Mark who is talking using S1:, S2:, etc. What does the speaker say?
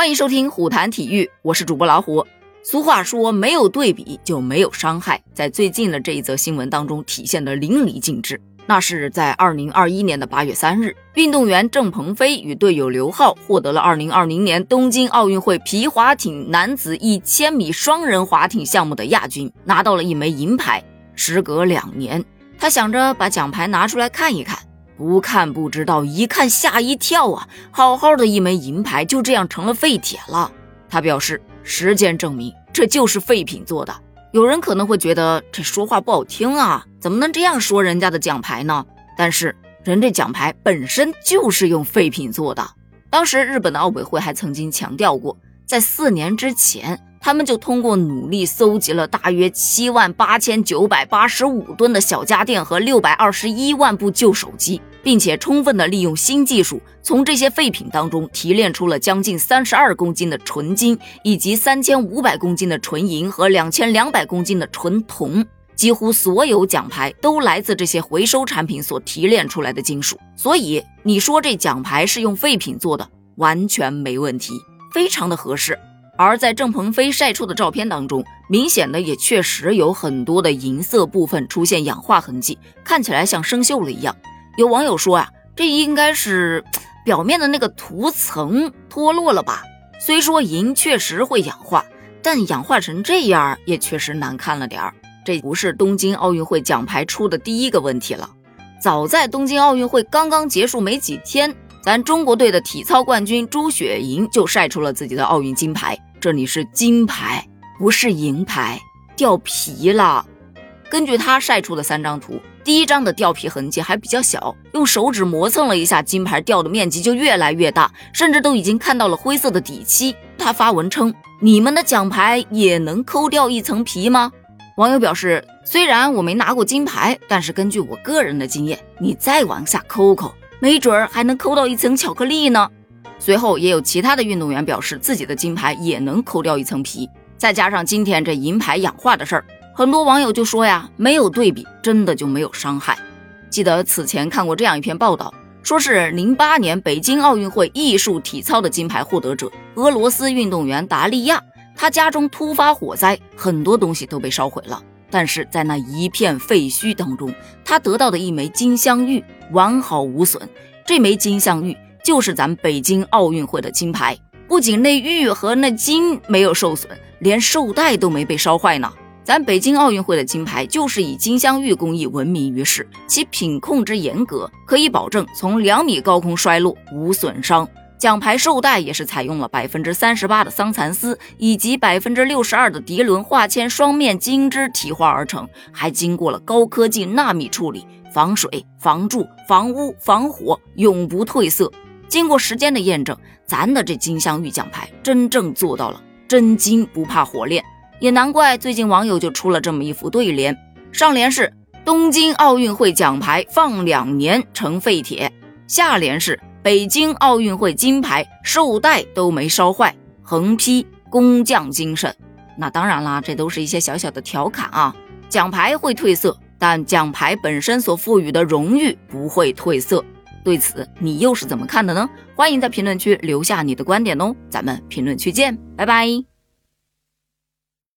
S1: 欢迎收听虎谈体育，我是主播老虎。俗话说，没有对比就没有伤害，在最近的这一则新闻当中体现的淋漓尽致。那是在二零二一年的八月三日，运动员郑鹏飞与队友刘浩获得了二零二零年东京奥运会皮划艇男子一千米双人划艇项目的亚军，拿到了一枚银牌。时隔两年，他想着把奖牌拿出来看一看。不看不知道，一看吓一跳啊！好好的一枚银牌就这样成了废铁了。他表示，时间证明这就是废品做的。有人可能会觉得这说话不好听啊，怎么能这样说人家的奖牌呢？但是人这奖牌本身就是用废品做的。当时日本的奥委会还曾经强调过，在四年之前。他们就通过努力搜集了大约七万八千九百八十五吨的小家电和六百二十一万部旧手机，并且充分的利用新技术，从这些废品当中提炼出了将近三十二公斤的纯金，以及三千五百公斤的纯银和两千两百公斤的纯铜。几乎所有奖牌都来自这些回收产品所提炼出来的金属，所以你说这奖牌是用废品做的，完全没问题，非常的合适。而在郑鹏飞晒出的照片当中，明显的也确实有很多的银色部分出现氧化痕迹，看起来像生锈了一样。有网友说呀，这应该是表面的那个涂层脱落了吧？虽说银确实会氧化，但氧化成这样也确实难看了点儿。这不是东京奥运会奖牌出的第一个问题了，早在东京奥运会刚刚结束没几天，咱中国队的体操冠军朱雪莹就晒出了自己的奥运金牌。这里是金牌，不是银牌，掉皮了。根据他晒出的三张图，第一张的掉皮痕迹还比较小，用手指磨蹭了一下，金牌掉的面积就越来越大，甚至都已经看到了灰色的底漆。他发文称：“你们的奖牌也能抠掉一层皮吗？”网友表示：“虽然我没拿过金牌，但是根据我个人的经验，你再往下抠抠，没准儿还能抠到一层巧克力呢。”随后也有其他的运动员表示，自己的金牌也能抠掉一层皮。再加上今天这银牌氧化的事儿，很多网友就说呀，没有对比，真的就没有伤害。记得此前看过这样一篇报道，说是零八年北京奥运会艺术体操的金牌获得者俄罗斯运动员达利亚，他家中突发火灾，很多东西都被烧毁了，但是在那一片废墟当中，他得到的一枚金镶玉完好无损。这枚金镶玉。就是咱北京奥运会的金牌，不仅那玉和那金没有受损，连绶带都没被烧坏呢。咱北京奥运会的金牌就是以金镶玉工艺闻名于世，其品控之严格，可以保证从两米高空摔落无损伤。奖牌绶带也是采用了百分之三十八的桑蚕丝以及百分之六十二的涤纶化纤双面金织提花而成，还经过了高科技纳米处理，防水、防蛀、防污、防火，永不褪色。经过时间的验证，咱的这金镶玉奖牌真正做到了真金不怕火炼，也难怪最近网友就出了这么一副对联，上联是东京奥运会奖牌放两年成废铁，下联是北京奥运会金牌绶带都没烧坏，横批工匠精神。那当然啦，这都是一些小小的调侃啊，奖牌会褪色，但奖牌本身所赋予的荣誉不会褪色。对此，你又是怎么看的呢？欢迎在评论区留下你的观点哦，咱们评论区见，拜拜。